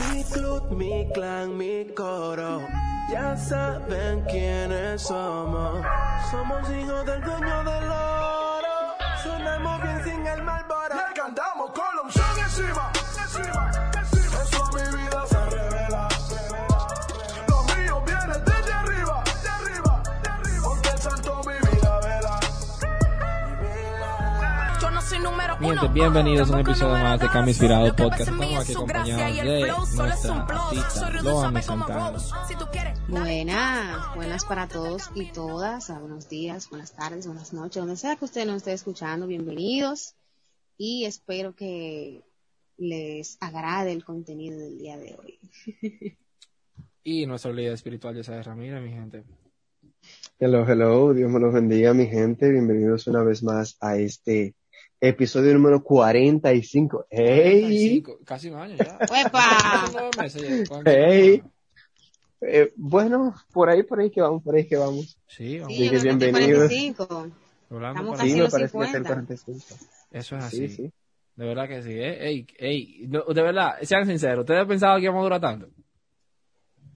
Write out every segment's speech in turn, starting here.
Mi club, mi clan, mi coro. Ya saben quiénes somos. Somos hijos del dueño del oro. Sonamos bien sin el malboro. Gente, bienvenidos a un episodio más de. Cambio Inspirado Podcast. Estamos aquí acompañados de nuestra artista, Loami Santana. Buenas, buenas para todos y todas. Ah, Buenos días, buenas tardes, buenas noches, donde sea que usted nos esté escuchando, bienvenidos. Y espero que les agrade el contenido del día de hoy. Y nuestro líder espiritual, José Ramírez, mi gente. Hello, hello, Dios me los bendiga, mi gente. Bienvenidos una vez más a este episodio número 45. ¡Hey! 45, Casi un año ya. ¡Hey! Eh, bueno, por ahí, por ahí que vamos, por ahí que vamos. Sí, vamos. Sí, bienvenidos. 45. Hablando estamos casi Sí, me los el 50. 45. Eso es así. Sí, sí. De verdad que sí. ¿eh? Ey, ey. No, de verdad, sean sinceros. ¿Ustedes pensaban que íbamos a durar tanto?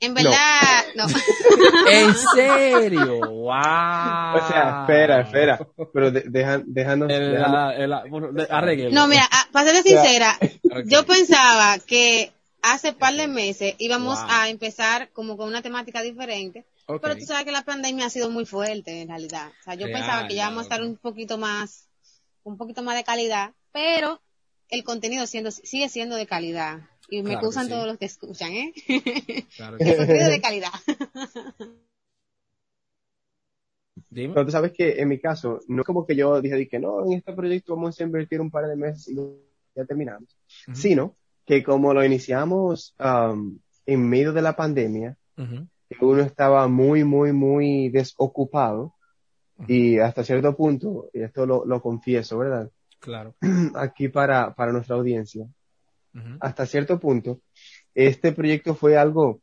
En verdad, no. ¿En serio? ¡Wow! O sea, espera, espera. Pero de- dejan, déjanos, El, déjanos- la- el- bueno, de- arréglelo. No, mira, ah, para ser sincera, yo pensaba que hace par de meses íbamos Wow. a empezar como con una temática diferente. Pero tú sabes que la pandemia ha sido muy fuerte en realidad. O sea, yo Real, pensaba que ya vamos a estar un poquito más, un poquito más de calidad, pero el contenido siendo, sigue siendo de calidad. Y me Claro sí. todos los que escuchan, ¿eh? Claro que el contenido de calidad. Dime. Pero tú sabes que en mi caso, no es como que yo dije que no, en este proyecto vamos a invertir un par de meses y ya terminamos. Ujú. Sino que como lo iniciamos um, en medio de la pandemia, Ujú. que uno estaba muy, muy, muy desocupado y hasta cierto punto, y esto lo, lo confieso, ¿verdad? Claro. Aquí para, para nuestra audiencia, hasta cierto punto, este proyecto fue algo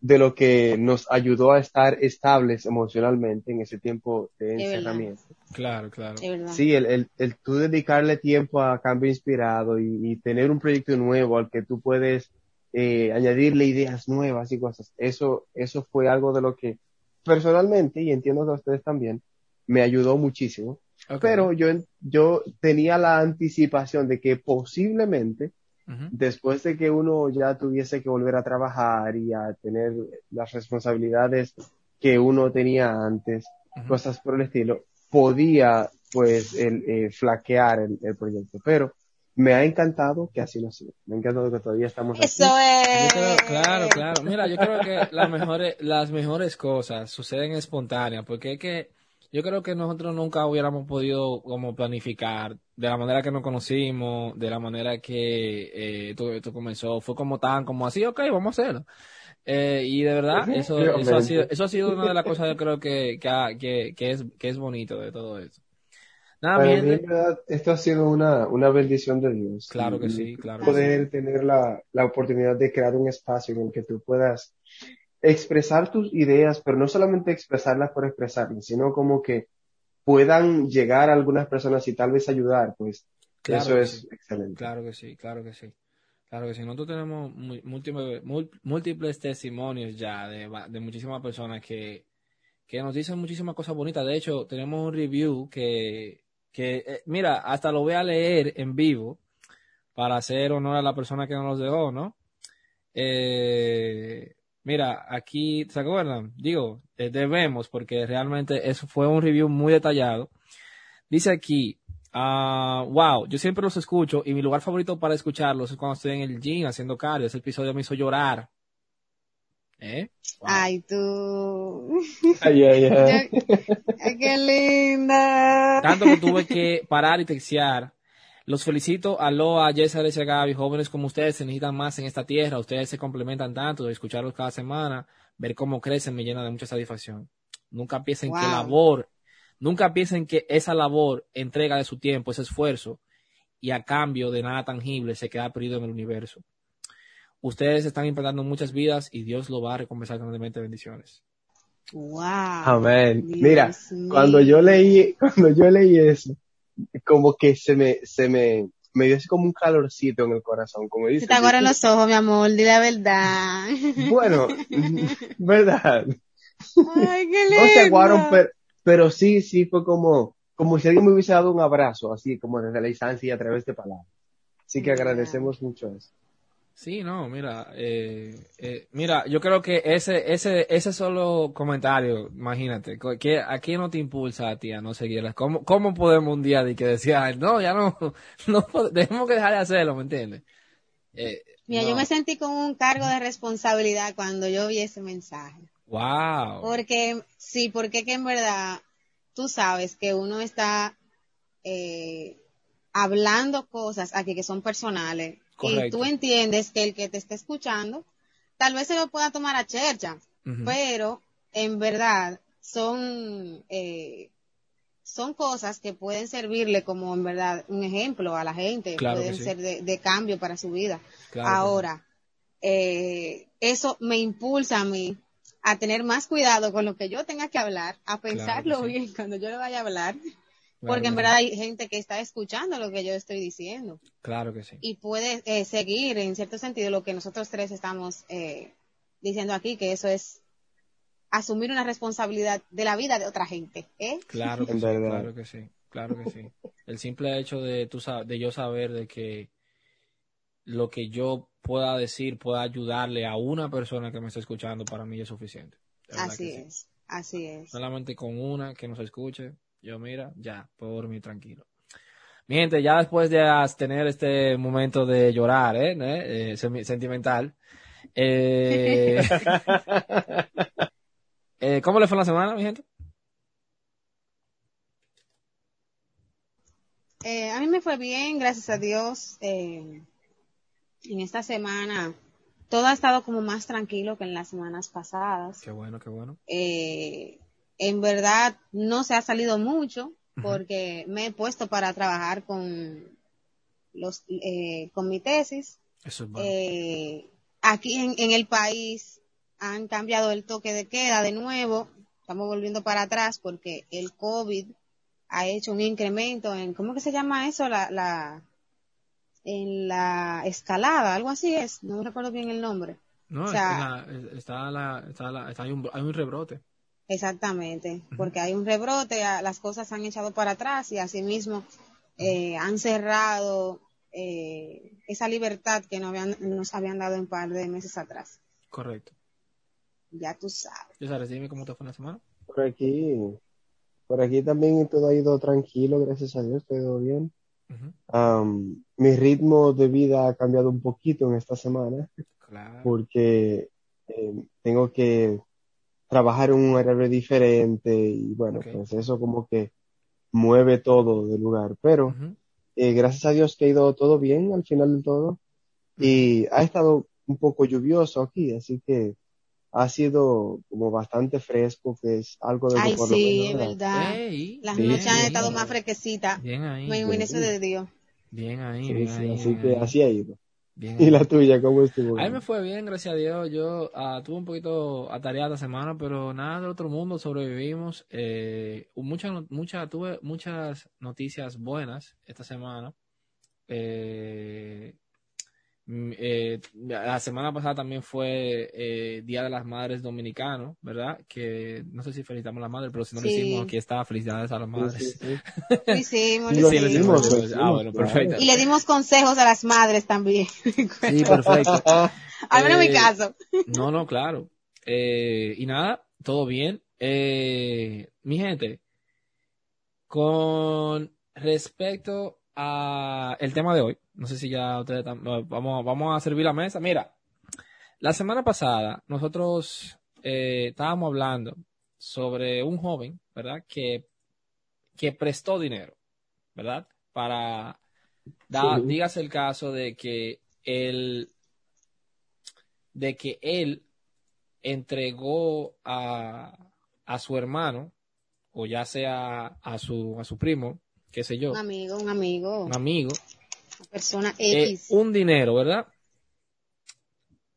de lo que nos ayudó a estar estables emocionalmente en ese tiempo de encerramiento. Claro, claro. Sí, el, el, el tú dedicarle tiempo a cambio inspirado y, y tener un proyecto nuevo al que tú puedes eh, añadirle ideas nuevas y cosas, eso, eso fue algo de lo que personalmente, y entiendo que a ustedes también, me ayudó muchísimo. Ok. Pero yo, yo tenía la anticipación de que posiblemente Ujú. después de que uno ya tuviese que volver a trabajar y a tener las responsabilidades que uno tenía antes, Ujú. cosas por el estilo, podía pues el, eh, flaquear el, el proyecto. Pero me ha encantado que así no sea. Me ha encantado que todavía estamos aquí. Eso Yo es. creo- claro, claro. Mira, yo creo que las mejores, las mejores cosas suceden espontáneas, porque es que yo creo que nosotros nunca hubiéramos podido como planificar de la manera que nos conocimos, de la manera que eh, todo esto comenzó. Fue como tan, como así, ok, vamos a hacerlo. Eh, y de verdad, eso, eso, ha sido, eso ha sido una de las cosas yo creo que, que, que, que es, que es bonito de todo esto. Nada, Para mí, verdad, esto ha sido una, una bendición de Dios. Claro que sí, claro que Poder tener la, la oportunidad de crear un espacio en el que tú puedas expresar tus ideas, pero no solamente expresarlas por expresarlas, sino como que puedan llegar a algunas personas y tal vez ayudar, pues Claro eso es sí. excelente. Claro que sí, claro que sí. Claro que sí. Nosotros tenemos múltiples, testimonios ya de muchísimas personas que, que nos dicen muchísimas cosas bonitas. De hecho, tenemos un review que, que eh, mira, hasta lo voy a leer en vivo para hacer honor a la persona que nos los dejó, ¿no? Eh, mira, aquí, ¿se acuerdan? Digo, eh, debemos, porque realmente eso fue un review muy detallado. Dice aquí, ah, wow, yo siempre los escucho y mi lugar favorito para escucharlos es cuando estoy en el gym haciendo cardio. Ese episodio me hizo llorar. ¿Eh? Wow. Ay, tú. Ay, ay, ay. Ay, qué linda. Tanto que tuve que parar y textear. Los felicito, Aloha, Jessa, Alicia, Gaby, jóvenes como ustedes se necesitan más en esta tierra. Ustedes se complementan tanto, escucharlos cada semana, ver cómo crecen me llena de mucha satisfacción. Nunca piensen que labor, nunca piensen que esa labor, entrega de su tiempo, ese esfuerzo, y a cambio de nada tangible se queda perdido en el universo. Ustedes están impactando muchas vidas y Dios lo va a recompensar grandemente. Bendiciones. Wow. Amén. Dios Mira, mío. cuando yo leí, cuando yo leí eso, como que se me, se me, me dio así como un calorcito en el corazón, como dice. Se te aguaron los ojos, mi amor, di la verdad. Bueno, verdad. Ay, qué lindo. No se aguaron, pero, pero sí, sí fue como, como si alguien me hubiese dado un abrazo, así como desde la distancia y a través de palabras. Así que agradecemos mucho eso. Sí, no, mira, eh, eh, mira, yo creo que ese, ese, ese solo comentario, imagínate, que ¿a quién no te impulsa a ti a no seguirlas? ¿Cómo, cómo podemos un día de que decía, "Ay, no, ya no, no, tenemos que dejar de hacerlo, ¿me entiendes? Eh, Mira, no. yo me sentí con un cargo de responsabilidad cuando yo vi ese mensaje. Wow. Porque, sí, porque que en verdad tú sabes que uno está eh, hablando cosas aquí que son personales y tú entiendes que el que te está escuchando tal vez se lo pueda tomar a chercha, pero en verdad son eh, son cosas que pueden servirle como en verdad un ejemplo a la gente, Claro pueden sí. ser de, de cambio para su vida. Claro. Ahora, eh, eso me impulsa a mí a tener más cuidado con lo que yo tenga que hablar, a pensarlo sí. bien cuando yo le vaya a hablar, porque que en sí. verdad hay gente que está escuchando lo que yo estoy diciendo Claro que sí. y puede eh, seguir en cierto sentido lo que nosotros tres estamos eh, diciendo aquí, que eso es asumir una responsabilidad de la vida de otra gente, ¿eh? Claro que En sí, verdad. claro que sí, claro que sí. El simple hecho de tú de yo saber de que lo que yo pueda decir pueda ayudarle a una persona que me está escuchando para mí es suficiente. Así sí. es, así es. Solamente con una que nos escuche, yo mira, ya, puedo dormir tranquilo. Mi gente, ya después de tener este momento de llorar, ¿eh? ¿Eh? Eh, sentimental, eh, eh, ¿cómo le fue la semana, mi gente? Eh, a mí me fue bien, gracias a Dios. Eh, en esta semana todo ha estado como más tranquilo que en las semanas pasadas. Qué bueno, qué bueno. Eh, en verdad no se ha salido mucho porque me he puesto para trabajar con los eh, con mi tesis. Eso es bueno. Eh, aquí en, en el país han cambiado el toque de queda de nuevo. Estamos volviendo para atrás porque el COVID ha hecho un incremento en, ¿cómo que se llama eso? La, la, en la escalada, algo así es, no recuerdo bien el nombre. No, o sea- la- está la, está la, está, hay un, hay un rebrote. Exactamente, porque hay un rebrote, a- las cosas se han echado para atrás y asimismo eh, han cerrado eh, esa libertad que no habían, nos habían dado un par de meses atrás. Correcto. Ya tú sabes. Yo sabes, dime cómo te fue la semana. Por aquí, por aquí también todo ha ido tranquilo, gracias a Dios, todo bien. Ujú. Am, mi ritmo de vida ha cambiado un poquito en esta semana Claro. porque eh, tengo que trabajar en un horario diferente y bueno, Ok. pues eso como que mueve todo del lugar. Pero Ujú. eh, gracias a Dios que ha ido todo bien al final del todo y ha estado un poco lluvioso aquí, así que ha sido como bastante fresco, que es algo de lo Ay, sí, es verdad. Ey, Las noches han estado más fresquecitas. Bien ahí. Me sí. eso de Dios. Bien ahí, Sí, bien sí, ahí. así bien que ahí. así ha ido. Bien ¿Y la tuya cómo estuvo? A mí me fue bien, gracias a Dios. Yo ah, tuve un poquito atareada esta semana, pero nada del otro mundo, sobrevivimos. Eh, mucha, tuve muchas noticias buenas esta semana. Eh, eh, la semana pasada también fue eh, Día de las Madres Dominicano, ¿verdad? Que no sé si felicitamos a las madres, pero si no lo Sí. hicimos, aquí está, felicidades a las madres. sí, sí. Lo hicimos, lo lo lo lo. Ah, bueno, perfecto. Y le dimos consejos a las madres también. Sí, perfecto. Al menos en Eh, mi caso. No, no, claro. Eh, y nada, todo bien. Eh, mi gente, con respecto a el tema de hoy, no sé si ya ustedes vamos, vamos a servir la mesa. Mira, la semana pasada nosotros eh, estábamos hablando sobre un joven, ¿verdad? Que, que prestó dinero, ¿verdad? Para, da, Sí. dígase el caso de que él, de que él entregó a, a su hermano, o ya sea a su, a su primo, qué sé yo, Un amigo, un amigo, un una amigo, persona eh, X. un dinero, ¿verdad?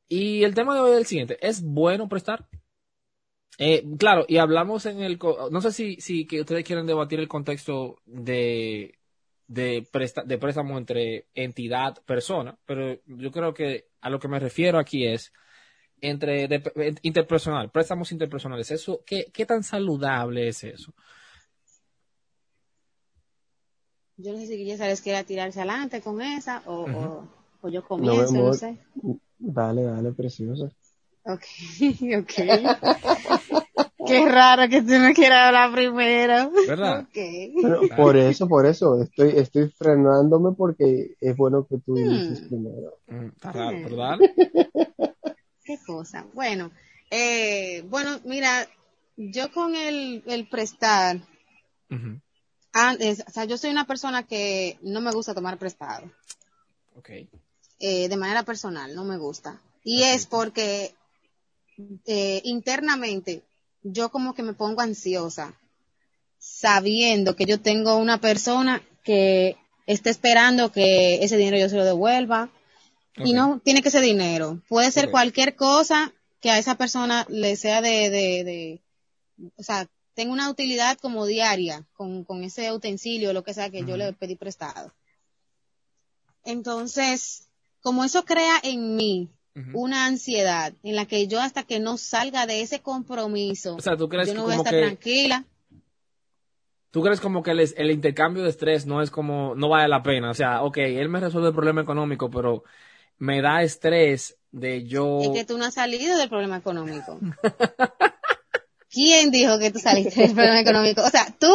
Y el tema de hoy es el siguiente, ¿es bueno prestar? Eh, claro, y hablamos en el, no sé si, si que ustedes quieren debatir el contexto de, de, presta- de préstamo entre entidad, persona, pero yo creo que a lo que me refiero aquí es entre de- interpersonal, préstamos interpersonales. Eso, ¿qué, ¿Qué tan saludable es eso? Yo no sé si Guilla les quiera tirarse adelante con esa o, o, o yo comienzo, no, sé. Dale, dale, preciosa. Ok, ok. Qué raro que tú me quieras hablar primero. ¿Verdad? Ok. Pero por eso, por eso, estoy, estoy frenándome porque es bueno que tú Hmm. inicies primero. Mm, Está raro, Mm. pero dale. Qué cosa. Bueno, eh, bueno, mira, yo con el, el prestar, es- o sea, yo soy una persona que no me gusta tomar prestado. Ok. eh, de manera personal, no me gusta. Y es porque eh, internamente yo como que me pongo ansiosa, sabiendo que yo tengo una persona que está esperando que ese dinero yo se lo devuelva. Y no tiene que ser dinero, puede ser cualquier cosa que a esa persona le sea de, de, de o sea, tenga una utilidad como diaria con, con ese utensilio o lo que sea que yo le pedí prestado. Entonces, como eso crea en mí una ansiedad en la que yo hasta que no salga de ese compromiso, O sea, ¿tú crees yo no voy a estar que tranquila. ¿Tú crees como que el, el intercambio de estrés no es como, no vale la pena? O sea, ok, él me resuelve el problema económico, pero me da estrés de yo... Es que tú no has salido del problema económico. ¿Quién dijo que tú saliste del problema económico? O sea, tú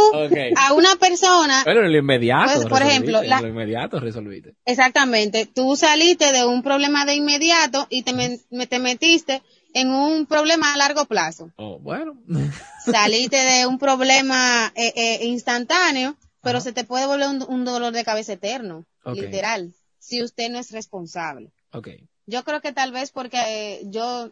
a una persona, Bueno, en lo inmediato. Pues, por ejemplo, resolviste, la- En lo inmediato resolviste. exactamente, tú saliste de un problema de inmediato y te, me- te metiste en un problema a largo plazo. Oh, bueno. Saliste de un problema eh, eh, instantáneo, pero Ajá. se te puede volver un, un dolor de cabeza eterno, literal, si usted no es responsable. ok. Yo creo que tal vez porque eh, yo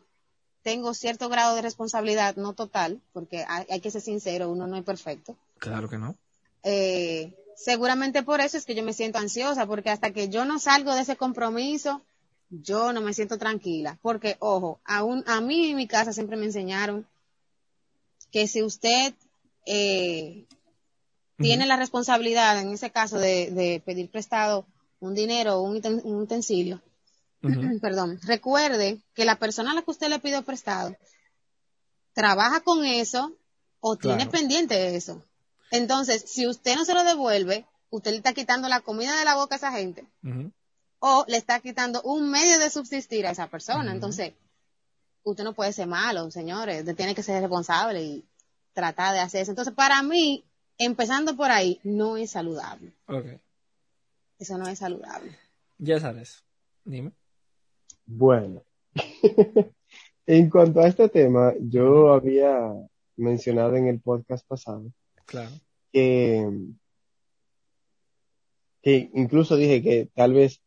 tengo cierto grado de responsabilidad, no total, porque hay, hay que ser sincero, uno no es perfecto. Claro que no. Eh, seguramente por eso es que yo me siento ansiosa, porque hasta que yo no salgo de ese compromiso, yo no me siento tranquila. Porque, ojo, aún a mí en mi casa siempre me enseñaron que si usted eh, tiene la responsabilidad, en ese caso, de, de pedir prestado un dinero o un utensilio, Perdón, recuerde que la persona a la que usted le pidió prestado trabaja con eso o tiene pendiente eso. Entonces, si usted no se lo devuelve, usted le está quitando la comida de la boca a esa gente o le está quitando un medio de subsistir a esa persona. Entonces, usted no puede ser malo, señores. Usted tiene que ser responsable y tratar de hacer eso. Entonces, para mí, empezando por ahí, no es saludable. Ok. Eso no es saludable. Ya sabes. Dime. Bueno, en cuanto a este tema, yo había mencionado en el podcast pasado Claro. que, que incluso dije que tal vez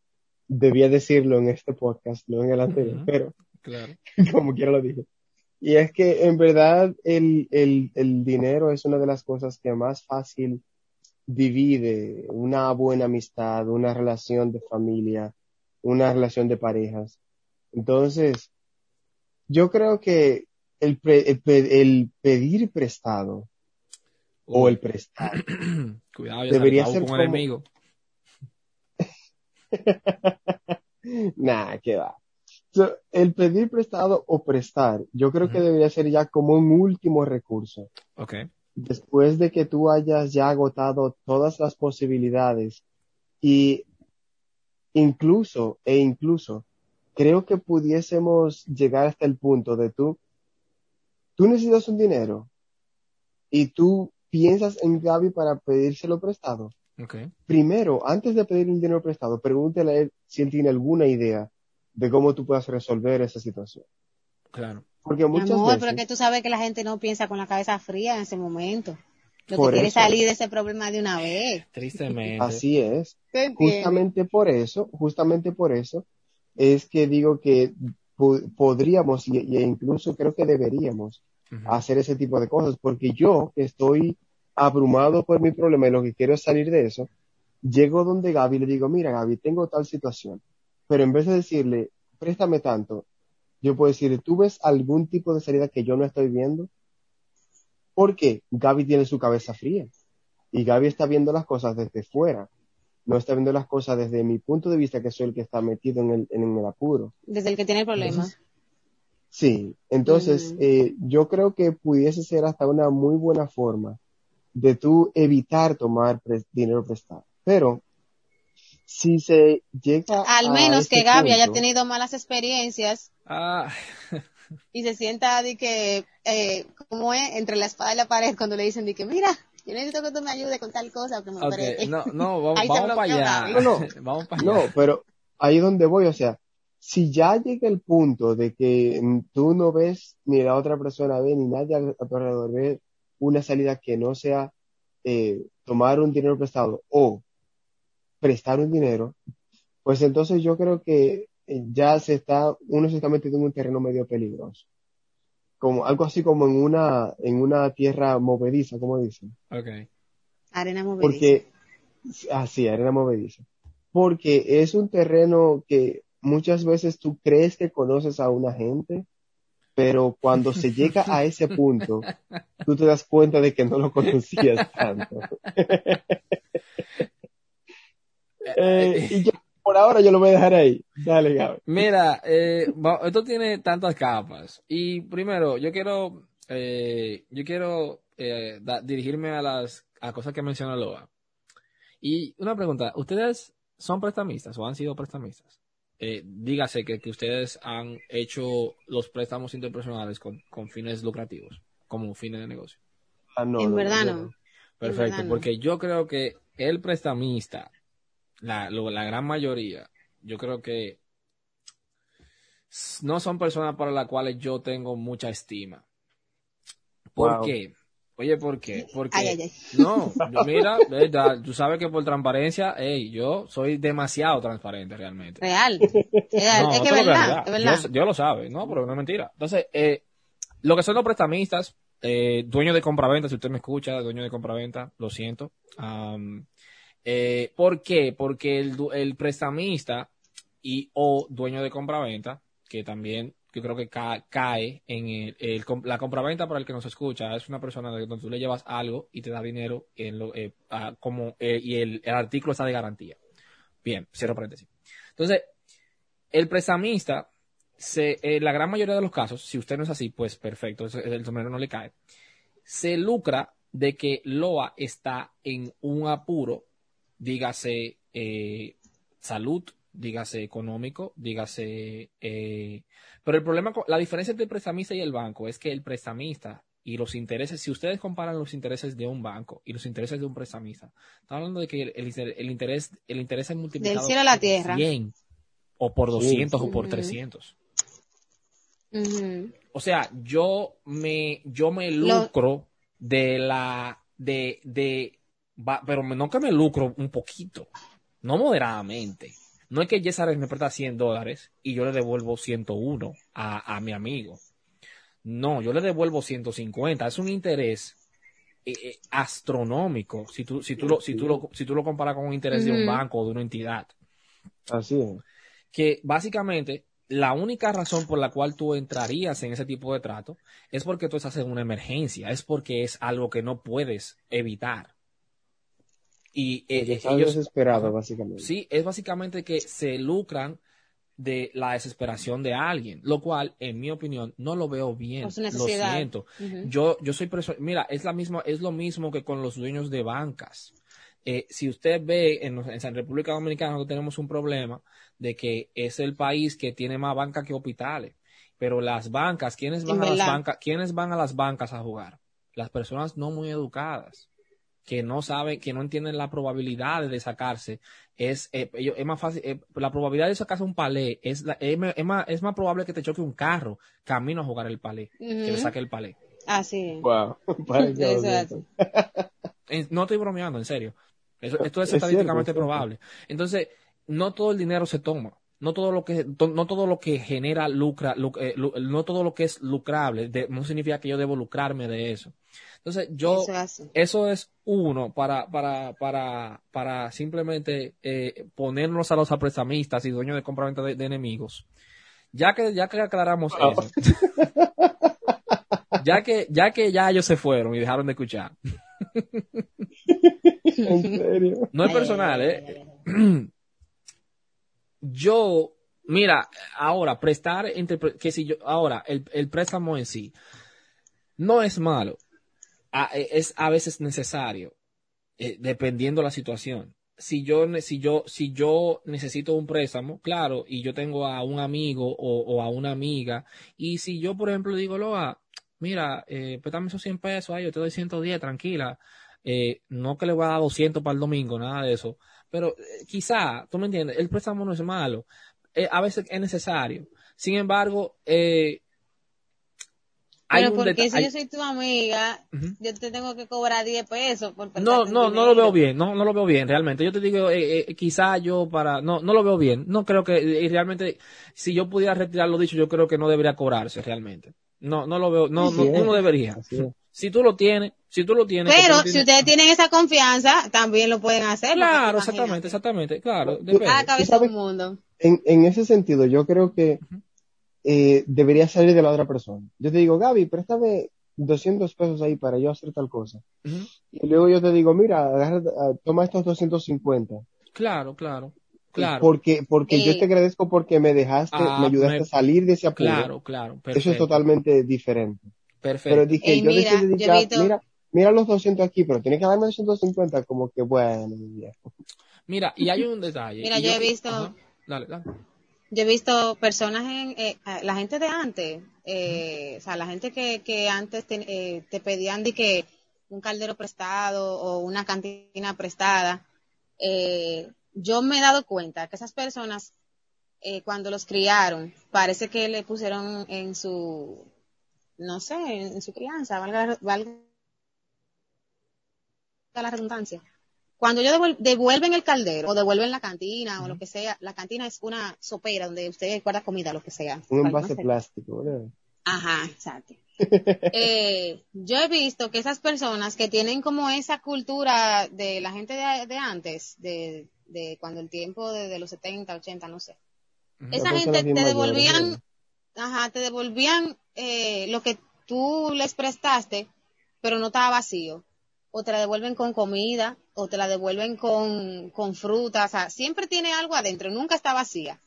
debía decirlo en este podcast, no en el anterior, pero Claro. como quiera lo dije. Y es que en verdad el, el, el dinero es una de las cosas que más fácil divide una buena amistad, una relación de familia, una relación de parejas. Entonces, yo creo que el, pre- el, pe- el pedir prestado o el prestar Cuidado, ya Debería ser como- enemigo. Nah, que va. So, el pedir prestado o prestar, yo creo que debería ser ya como un último recurso. Ok. Después de que tú hayas ya agotado todas las posibilidades y incluso, e incluso, creo que pudiésemos llegar hasta el punto de tú, tú necesitas un dinero y tú piensas en Gaby para pedírselo prestado. Ok. Primero, antes de pedir un dinero prestado, pregúntale a él si él tiene alguna idea de cómo tú puedas resolver esa situación. Claro. Porque muchas amor, veces, pero es que tú sabes que la gente no piensa con la cabeza fría en ese momento. Lo Por que quiere eso. salir de ese problema de una vez. Tristemente. así es. Justamente por eso, justamente por eso, es que digo que po- podríamos y, y incluso creo que deberíamos hacer ese tipo de cosas, porque yo que estoy abrumado por mi problema y lo que quiero es salir de eso, llego donde Gaby y le digo, mira Gaby, tengo tal situación, pero en vez de decirle, préstame tanto, yo puedo decirle, ¿tú ves algún tipo de salida que yo no estoy viendo? Porque Gaby tiene su cabeza fría y Gaby está viendo las cosas desde fuera. No está viendo las cosas desde mi punto de vista, que soy el que está metido en el, en el apuro. Desde el que tiene el problema. Sí, entonces Ujú. eh, yo creo que pudiese ser hasta una muy buena forma de tú evitar tomar dinero prestado. Pero si se llega Al a menos que Gaby haya tenido malas experiencias Ah, y se sienta de que, eh, como es, entre la espada y la pared cuando le dicen de que, mira, yo necesito que tú me ayudes con tal cosa. Que me ok, preste". no, no, vamos, para allá. No, no. Vamos para allá. No, pero ahí es donde voy, o sea, si ya llega el punto de que tú no ves ni la otra persona ve ni nadie a a tu alrededor ve una salida que no sea eh, tomar un dinero prestado o prestar un dinero, pues entonces yo creo que eh, ya se está, uno se está metiendo en un terreno medio peligroso. Como, algo así como en una, en una tierra movediza, como dicen. Ok. Arena movediza. Porque, así, arena movediza. Porque es un terreno que muchas veces tú crees que conoces a una gente, pero cuando se llega a ese punto, tú te das cuenta de que no lo conocías tanto. Eh, y por ahora yo lo voy a dejar ahí. Dale, Gaby. Mira, eh, esto tiene tantas capas. Y primero, yo quiero, eh, yo quiero eh, da- dirigirme a las a cosas que menciona Loa. Y una pregunta, ¿ustedes son prestamistas o han sido prestamistas? Eh, dígase que, que ustedes han hecho los préstamos interpersonales con, con fines lucrativos, como fines de negocio. Ah, no, en no, verdad no. Perfecto, verdad no. porque yo creo que el prestamista, la, lo- la gran mayoría, yo creo que no son personas para las cuales yo tengo mucha estima. ¿Por Wow. qué? Oye, ¿por qué? Porque, Ay, ay, ay. no, yo mira, verdad, tú sabes que por transparencia, hey, yo soy demasiado transparente realmente. Real. Real. No, es que eso es es verdad. Verdad. Dios, Dios lo sabe, no, pero no es mentira. Entonces, eh, lo que son los prestamistas, eh, dueños de compraventa, si usted me escucha, dueño de compraventa, lo siento. Eh, ¿Por qué? Porque el, el prestamista y o dueño de compraventa, que también yo creo que ca- cae en el, la compraventa para el que nos escucha, es una persona de donde tú le llevas algo y te da dinero eh, como, eh, y el, artículo está de garantía. Bien, cierro paréntesis. Entonces, el prestamista, se, en la gran mayoría de los casos, si usted no es así, pues perfecto, el sombrero no le cae, se lucra de que Loa está en un apuro, dígase eh, salud, dígase económico, dígase... eh, pero el problema, con- la diferencia entre el prestamista y el banco es que el prestamista y los intereses, si ustedes comparan los intereses de un banco y los intereses de un prestamista, están hablando de que el, el inter- el interés, el interés es multiplicado Del cielo a la por tierra. 100 o por Sí, 200 o por Ujú. 300. Ujú. O sea, yo me, yo me Lo- lucro de la, de, de, va- pero no que me lucro un poquito, no moderadamente. No es que Yesares me presta 100 dólares y yo le devuelvo 101 a, a mi amigo. No, yo le devuelvo 150. Es un interés eh, eh, astronómico si tú, si, tú lo, si, tú lo, si tú lo comparas con un interés de un banco o de una entidad Así es. que básicamente la única razón por la cual tú entrarías en ese tipo de trato es porque tú estás en una emergencia, es porque es algo que no puedes evitar. Y eh, eh, estás ellos, desesperado, básicamente. sí, es básicamente que se lucran de la desesperación de alguien, lo cual, en mi opinión, no lo veo bien. Lo siento. Yo, yo soy perso- mira, es la misma, es lo mismo que con los dueños de bancas. Eh, si usted ve en, en San República Dominicana nosotros tenemos un problema de que es el país que tiene más bancas que hospitales. Pero las bancas, ¿quiénes van a las bancas? ¿Quiénes van a las bancas a jugar? Las personas no muy educadas, que no saben, que no entienden la probabilidad de sacarse. Es, eh, ellos- es más fácil, eh, la probabilidad de sacarse un palé es, la- es, más, es más probable que te choque un carro camino a jugar el palé, que le saque el palé. Así es. Wow. Exacto. No estoy bromeando, en serio. Eso- esto es Es estadísticamente cierto, es cierto. probable. Entonces, no todo el dinero se toma. No todo lo que, to- no todo lo que genera lucra, lu- eh, no todo lo que es lucrable, de- no significa que yo debo lucrarme de eso. Entonces, yo, Eso es así. eso es uno para, para, para, para simplemente eh, ponernos a los aprestamistas y dueños de compraventa de, de enemigos. Ya que, ya que aclaramos Ah. eso, ya que, ya que ya ellos se fueron y dejaron de escuchar, En serio. no es personal, ¿eh? yo, mira, ahora, prestar, entre, que si yo, ahora, el, el préstamo en sí, no es malo, a- es a veces necesario, eh, dependiendo la situación. Si yo, si yo, si yo necesito un préstamo, claro, y yo tengo a un amigo o, o a una amiga, y si yo, por ejemplo, digo, Loa, mira, eh, préstame esos 100 pesos, ay, yo te doy 110, tranquila, eh, no que le voy a dar 200 para el domingo, nada de eso, pero eh, quizá, tú me entiendes, el préstamo no es malo, eh, a veces es necesario. Sin embargo, eh, Pero un porque si hay- yo soy tu amiga, yo te tengo que cobrar 10 pesos por No, no, no lo veo bien, no, no lo veo bien, realmente. Yo te digo, eh, eh, quizá yo para, no, no lo veo bien. No creo que, y realmente, si yo pudiera retirar lo dicho, yo creo que no debería cobrarse realmente. No, no lo veo, no, Sí, no, sí, tú no debería. Si tú lo tienes, si tú lo tienes. Pero si ustedes tienen esa confianza, también lo pueden hacer. Claro, imagínate, exactamente, exactamente, claro. Cabeza un mundo. En, en ese sentido, yo creo que eh, debería salir de la otra persona. Yo te digo, Gaby, préstame 200 pesos ahí para yo hacer tal cosa. Y luego yo te digo, mira, agarra- ah, toma estos 250. Claro, claro, claro. Porque, porque yo Eh, te agradezco porque me dejaste, ah, me ayudaste me- a salir de ese apuro. Claro, claro, Eso es totalmente diferente. Perfecto. Pero dije, Ey, yo mira, decidí, visto- mira, mira los 200 aquí, pero tienes que darme 250, como que bueno, viejo. Mira, y hay un detalle. Mira, yo he visto- Ajá. Dale, dale. Yo he visto personas en, eh, la gente de antes, eh, o sea, la gente que, que antes te, eh, te pedían de que un caldero prestado o una cantina prestada, eh, yo me he dado cuenta que esas personas, eh, cuando los criaron, parece que le pusieron en su, no sé, en su crianza, valga, valga la redundancia. Cuando ellos devuel- devuelven el caldero o devuelven la cantina o lo que sea, la cantina es una sopera donde usted guarda comida, lo que sea. Un envase no plástico, ¿verdad? Ajá, exacto. Eh, yo he visto que esas personas que tienen como esa cultura de la gente de, de antes, de, de cuando el tiempo de, de los 70, 80, no sé. Esa gente te devolvían, ajá, te devolvían eh, lo que tú les prestaste, pero no estaba vacío. O te la devuelven con comida, o te la devuelven con, con fruta, o sea, siempre tiene algo adentro, nunca está vacía.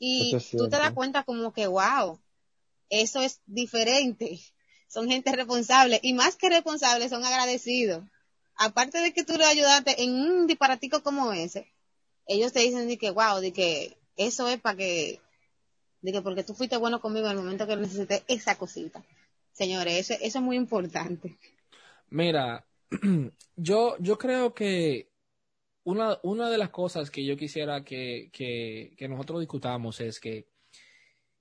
Y es tú te das cuenta como que, wow, eso es diferente. Son gente responsable, y más que responsables, son agradecidos. Aparte de que tú le ayudaste en un disparatico como ese, ellos te dicen de que, wow, de que eso es para que, de que porque tú fuiste bueno conmigo en el momento que necesité esa cosita. Señores, eso, eso es muy importante. Mira, yo, yo creo que una, una de las cosas que yo quisiera que, que, que nosotros discutamos es que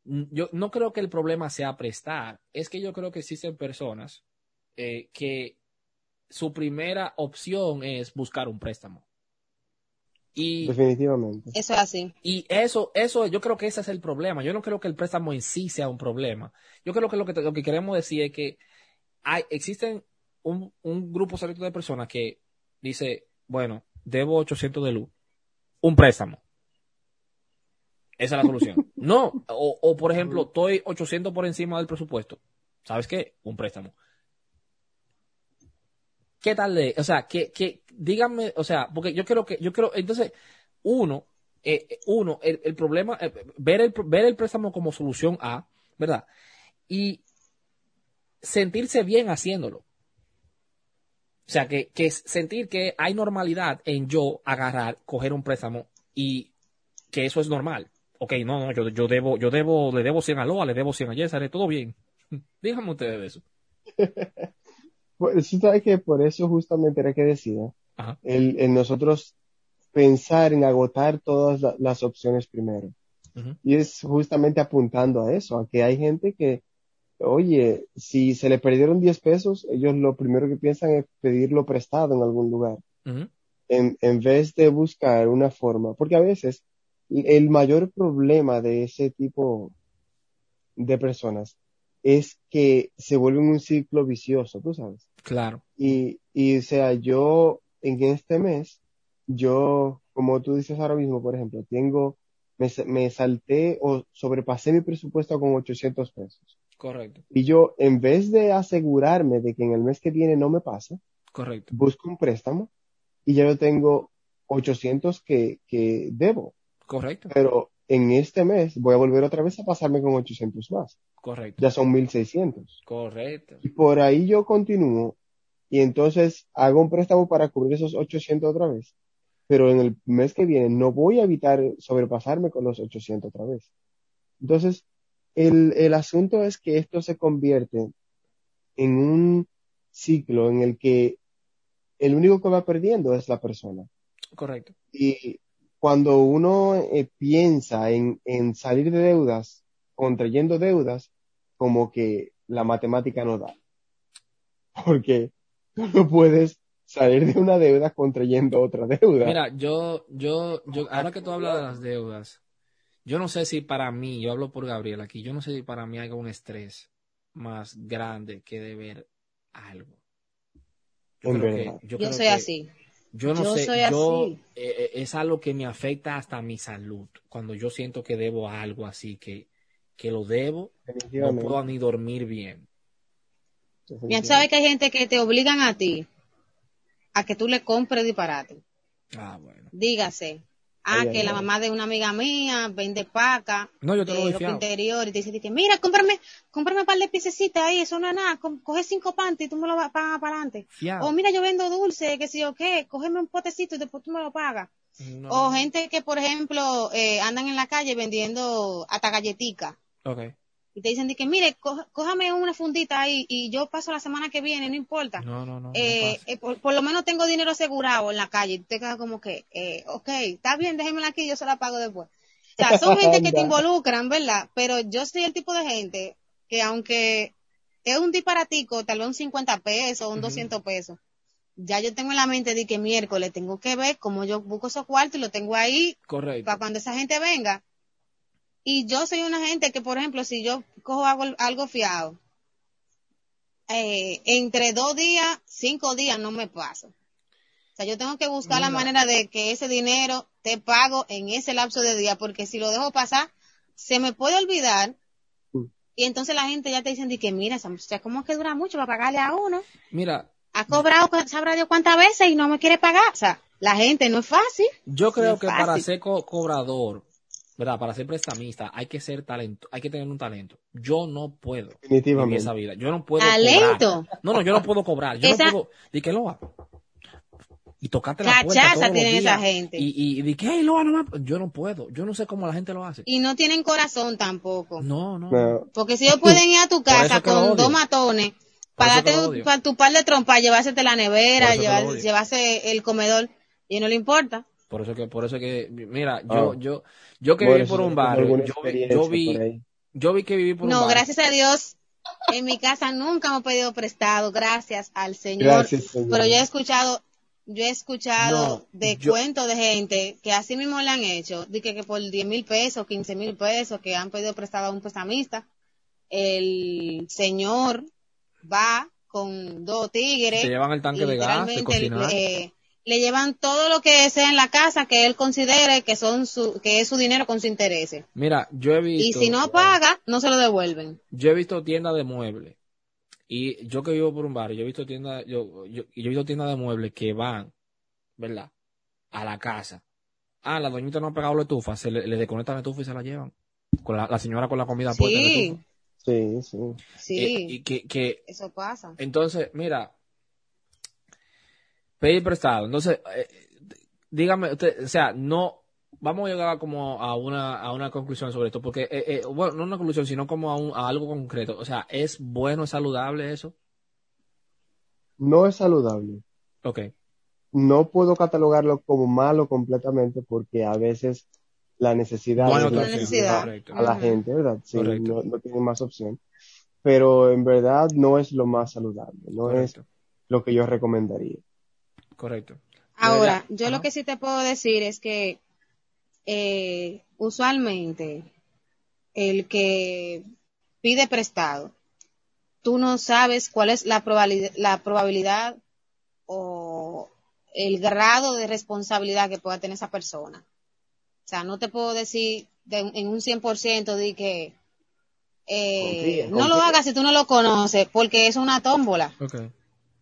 yo no creo que el problema sea prestar, es que yo creo que existen personas eh, que su primera opción es buscar un préstamo. Y, Definitivamente. Eso es así. y eso, eso, yo creo que ese es el problema. Yo no creo que el préstamo en sí sea un problema. Yo creo que lo que, lo que queremos decir es que hay, existen un, un grupo selecto de personas que dice, bueno, debo 800 de luz, un préstamo. Esa es la solución. no, o, o por ejemplo, estoy 800 por encima del presupuesto. ¿Sabes qué? Un préstamo. ¿Qué tal de, o sea, que, que, díganme, o sea, porque yo creo que, yo creo, entonces, uno, eh, eh, uno, el, el problema, eh, ver el, ver el préstamo como solución A, ¿verdad? Y sentirse bien haciéndolo. O sea, que, que es sentir que hay normalidad en yo agarrar, coger un préstamo y que eso es normal. Ok, no, no, yo, yo debo, yo debo, le debo 100 a Loa, le debo 100 a Yesare, todo bien. Díganme ustedes de eso. Pues, sabes que por eso justamente era que decía, Ajá. el, nosotros pensar en agotar todas la- las opciones primero. Y es justamente apuntando a eso, a que hay gente que, oye, si se le perdieron 10 pesos, ellos lo primero que piensan es pedirlo prestado en algún lugar, en, en vez de buscar una forma, porque a veces el mayor problema de ese tipo de personas es que se vuelven un ciclo vicioso, tú sabes. Claro. Y, y o sea, yo en este mes, yo, como tú dices ahora mismo, por ejemplo, tengo, me, me salté o sobrepasé mi presupuesto con 800 pesos. Correcto. Y yo, en vez de asegurarme de que en el mes que viene no me pasa, Correcto. busco un préstamo y ya yo tengo 800 que, que debo, Correcto, pero en este mes voy a volver otra vez a pasarme con 800 más. correcto, Ya son 1600. correcto. Y por ahí yo continúo y entonces hago un préstamo para cubrir esos 800 otra vez. Pero en el mes que viene no voy a evitar sobrepasarme con los 800 otra vez. Entonces, el, el asunto es que esto se convierte en un ciclo en el que el único que va perdiendo es la persona. Correcto. Y cuando uno eh, piensa en, en salir de deudas, contrayendo deudas, como que la matemática no da. Porque tú no puedes salir de una deuda contrayendo otra deuda. Mira, yo, yo, yo, ahora que tú hablas de las deudas, yo no sé si para mí, yo hablo por Gabriel aquí, yo no sé si para mí hay un estrés más grande que deber algo. Yo creo que, yo Yo creo soy que- así. Yo no Yo sé, soy yo, así. eh, eh, es algo que me afecta hasta mi salud. Cuando yo siento que debo algo así, que, que lo debo, no puedo ni dormir bien. Bien, sabes que hay gente que te obligan a ti a que tú le compres disparate. Ah, bueno. Dígase, ah, Ay, que ay, la ay. mamá de una amiga mía vende paca No, yo te lo de ropa fiado. interior y te dice que mira, cómprame, cómprame un par de piececitas ahí, eso no es nada, coge cinco panties y tú me lo pagar para adelante. O mira, yo vendo dulce, que si o qué, cógeme un potecito y después tú me lo pagas. No. O gente que, por ejemplo, eh, andan en la calle vendiendo hasta galletica. Ok. Y te dicen de que, mire, co- cójame una fundita ahí y yo paso la semana que viene, no importa. No, no, no. Eh, eh, por, por lo menos tengo dinero asegurado en la calle. Y te quedas como que, eh, ok, está bien, déjemela aquí, yo se la pago después. O sea, son gente que te involucran, ¿verdad? Pero yo soy el tipo de gente que aunque es un disparatico, tal vez un 50 pesos, un Ujú. 200 pesos, ya yo tengo en la mente de que miércoles tengo que ver cómo yo busco esos cuartos y lo tengo ahí Correcto. para cuando esa gente venga. Y yo soy una gente que, por ejemplo, si yo cojo algo, algo fiado, eh, entre dos días, cinco días no me paso. O sea, yo tengo que buscar la manera de que ese dinero te pago en ese lapso de día, porque si lo dejo pasar, se me puede olvidar. Mm. Y entonces la gente ya te dicen de que, mira, esa muchacha, ¿cómo que dura mucho para pagarle a uno? Mira, Ha cobrado, sabrá Dios cuántas veces y no me quiere pagar. O sea, la gente no es fácil. yo creo No es que para ser co- cobrador, ¿verdad? Para ser prestamista, hay que ser talento, hay que tener un talento. Yo no puedo Definitivamente. esa vida. Yo no puedo Talento. cobrar. No, no, yo no puedo cobrar. Yo Esa- no puedo. Di que lo hago. Y tocarte la puerta Cachaza todos los tienen esa gente. Y, y, y di que, "Hey, Loa, no me-". Yo no puedo. Yo no sé cómo la gente lo hace. Y no tienen corazón tampoco. No, no. No, Porque si ellos pueden ir a tu casa lo con dos matones, lo odio. para tu par de trompas, llevársete la nevera, Por eso es que llevar- lo odio. llevarse el comedor, y no le importa. Por eso que, por eso que, mira, Ah. yo, yo, yo que Bueno, viví por yo un barrio, yo yo vi, yo vi que viví por un No, barrio. gracias a Dios, en mi casa nunca me he pedido prestado, gracias al Señor. Gracias, Señor. Pero yo he escuchado, yo he escuchado No, de yo- cuentos de gente que así mismo le han hecho, de que, que por 10 mil pesos, 15 mil pesos, que han pedido prestado a un prestamista, el señor va con dos tigres Te llevan el tanque y de gas, de eh, le llevan todo lo que sea en la casa que él considere que son su, que es su dinero con su interés. Mira, yo he Y visto. si no paga, no se lo devuelven. Yo he visto tiendas de muebles. Y yo que vivo por un barrio, yo he visto tiendas, yo, yo, yo he visto tiendas de muebles que van, ¿verdad? A la casa. Ah, la doñita no ha pagado la estufa, se le, le desconectan la estufa y se la llevan. Con la, la señora con la comida puesta en la Sí, estufa. Sí, sí. sí, Eh, y que, que, eso pasa. entonces, mira, pedir prestado. Entonces, eh, dígame, usted, o sea, no, vamos a llegar como a una, a una conclusión sobre esto, porque, eh, eh, bueno, no una conclusión, sino como a, un- a algo concreto. O sea, ¿es bueno, es saludable eso? No es saludable. Ok, No puedo catalogarlo como malo completamente porque a veces la necesidad No hay es la necesidad. correcto. a la gente, ¿verdad? Sí, no, no tiene más opción. Pero en verdad no es lo más saludable, no correcto, es lo que yo recomendaría. Correcto. Ahora, yo Ajá. lo que sí te puedo decir es que eh, usualmente el que pide prestado, tú no sabes cuál es la probabilidad, la probabilidad o el grado de responsabilidad que pueda tener esa persona. O sea, no te puedo decir de- en un 100% de que eh, Confía, no lo hagas si tú no lo conoces, porque es una tómbola. Ok,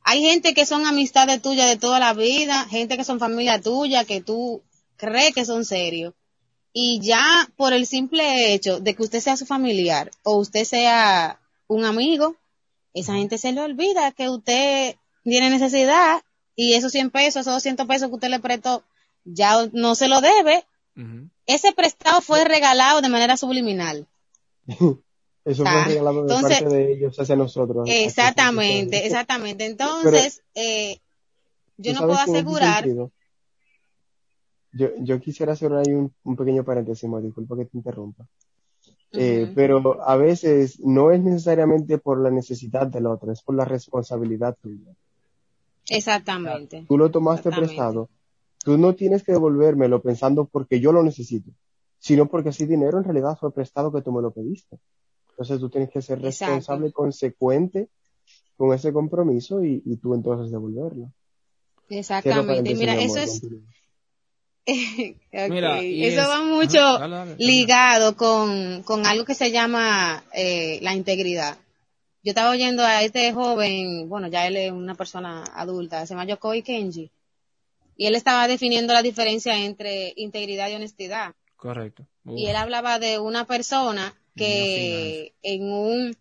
Hay gente que son amistades tuyas de toda la vida, gente que son familia tuya, que tú crees que son serios. Y ya por el simple hecho de que usted sea su familiar o usted sea un amigo, esa gente se le olvida que usted tiene necesidad y esos 100 pesos, esos 200 pesos que usted le prestó, ya no se lo debe. Ese prestado fue regalado de manera subliminal. Eso fue regalado de entonces- parte de ellos hacia nosotros. Exactamente, exactamente. Entonces, eh, yo no puedo asegurar, Yo, yo quisiera hacer ahí un, un pequeño paréntesis, disculpa que te interrumpa. Eh, pero a veces no es necesariamente por la necesidad del otro, es por la responsabilidad tuya. exactamente. Tú lo tomaste prestado, tú no tienes que devolvérmelo pensando porque yo lo necesito, sino porque ese dinero en realidad fue prestado que tú me lo pediste. Entonces tú tienes que ser Exacto. responsable y consecuente con ese compromiso y, y tú entonces devolverlo. Exactamente. Mira, mi eso es, Mira, eso es- va mucho Ajá, dale, dale, dale. ligado con, con algo que se llama eh, la integridad. Yo estaba oyendo a este joven, bueno, ya él es una persona adulta, se llama Yokoi Kenji, y él estaba definiendo la diferencia entre integridad y honestidad. Correcto. Y él hablaba de una persona que en un,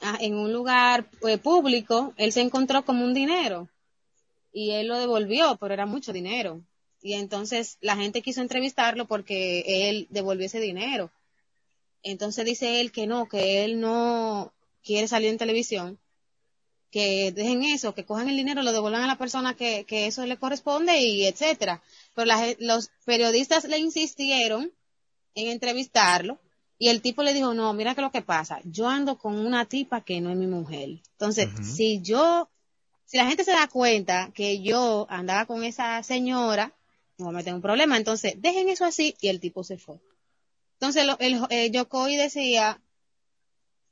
ah, en un lugar eh, público, él se encontró como un dinero y él lo devolvió, pero era mucho dinero. Y entonces la gente quiso entrevistarlo porque él devolvió ese dinero. Entonces dice él que no, que él no quiere salir en televisión, que dejen eso, que cojan el dinero, lo devuelvan a la persona que, que eso le corresponde y etcétera. Pero la los periodistas le insistieron en entrevistarlo y el tipo le dijo, no, mira que lo que pasa, yo ando con una tipa que no es mi mujer. Entonces, si yo, si la gente se da cuenta que yo andaba con esa señora, me a meter en un problema. Entonces, dejen eso así y el tipo se fue. Entonces, lo- el, eh, Yokoi decía,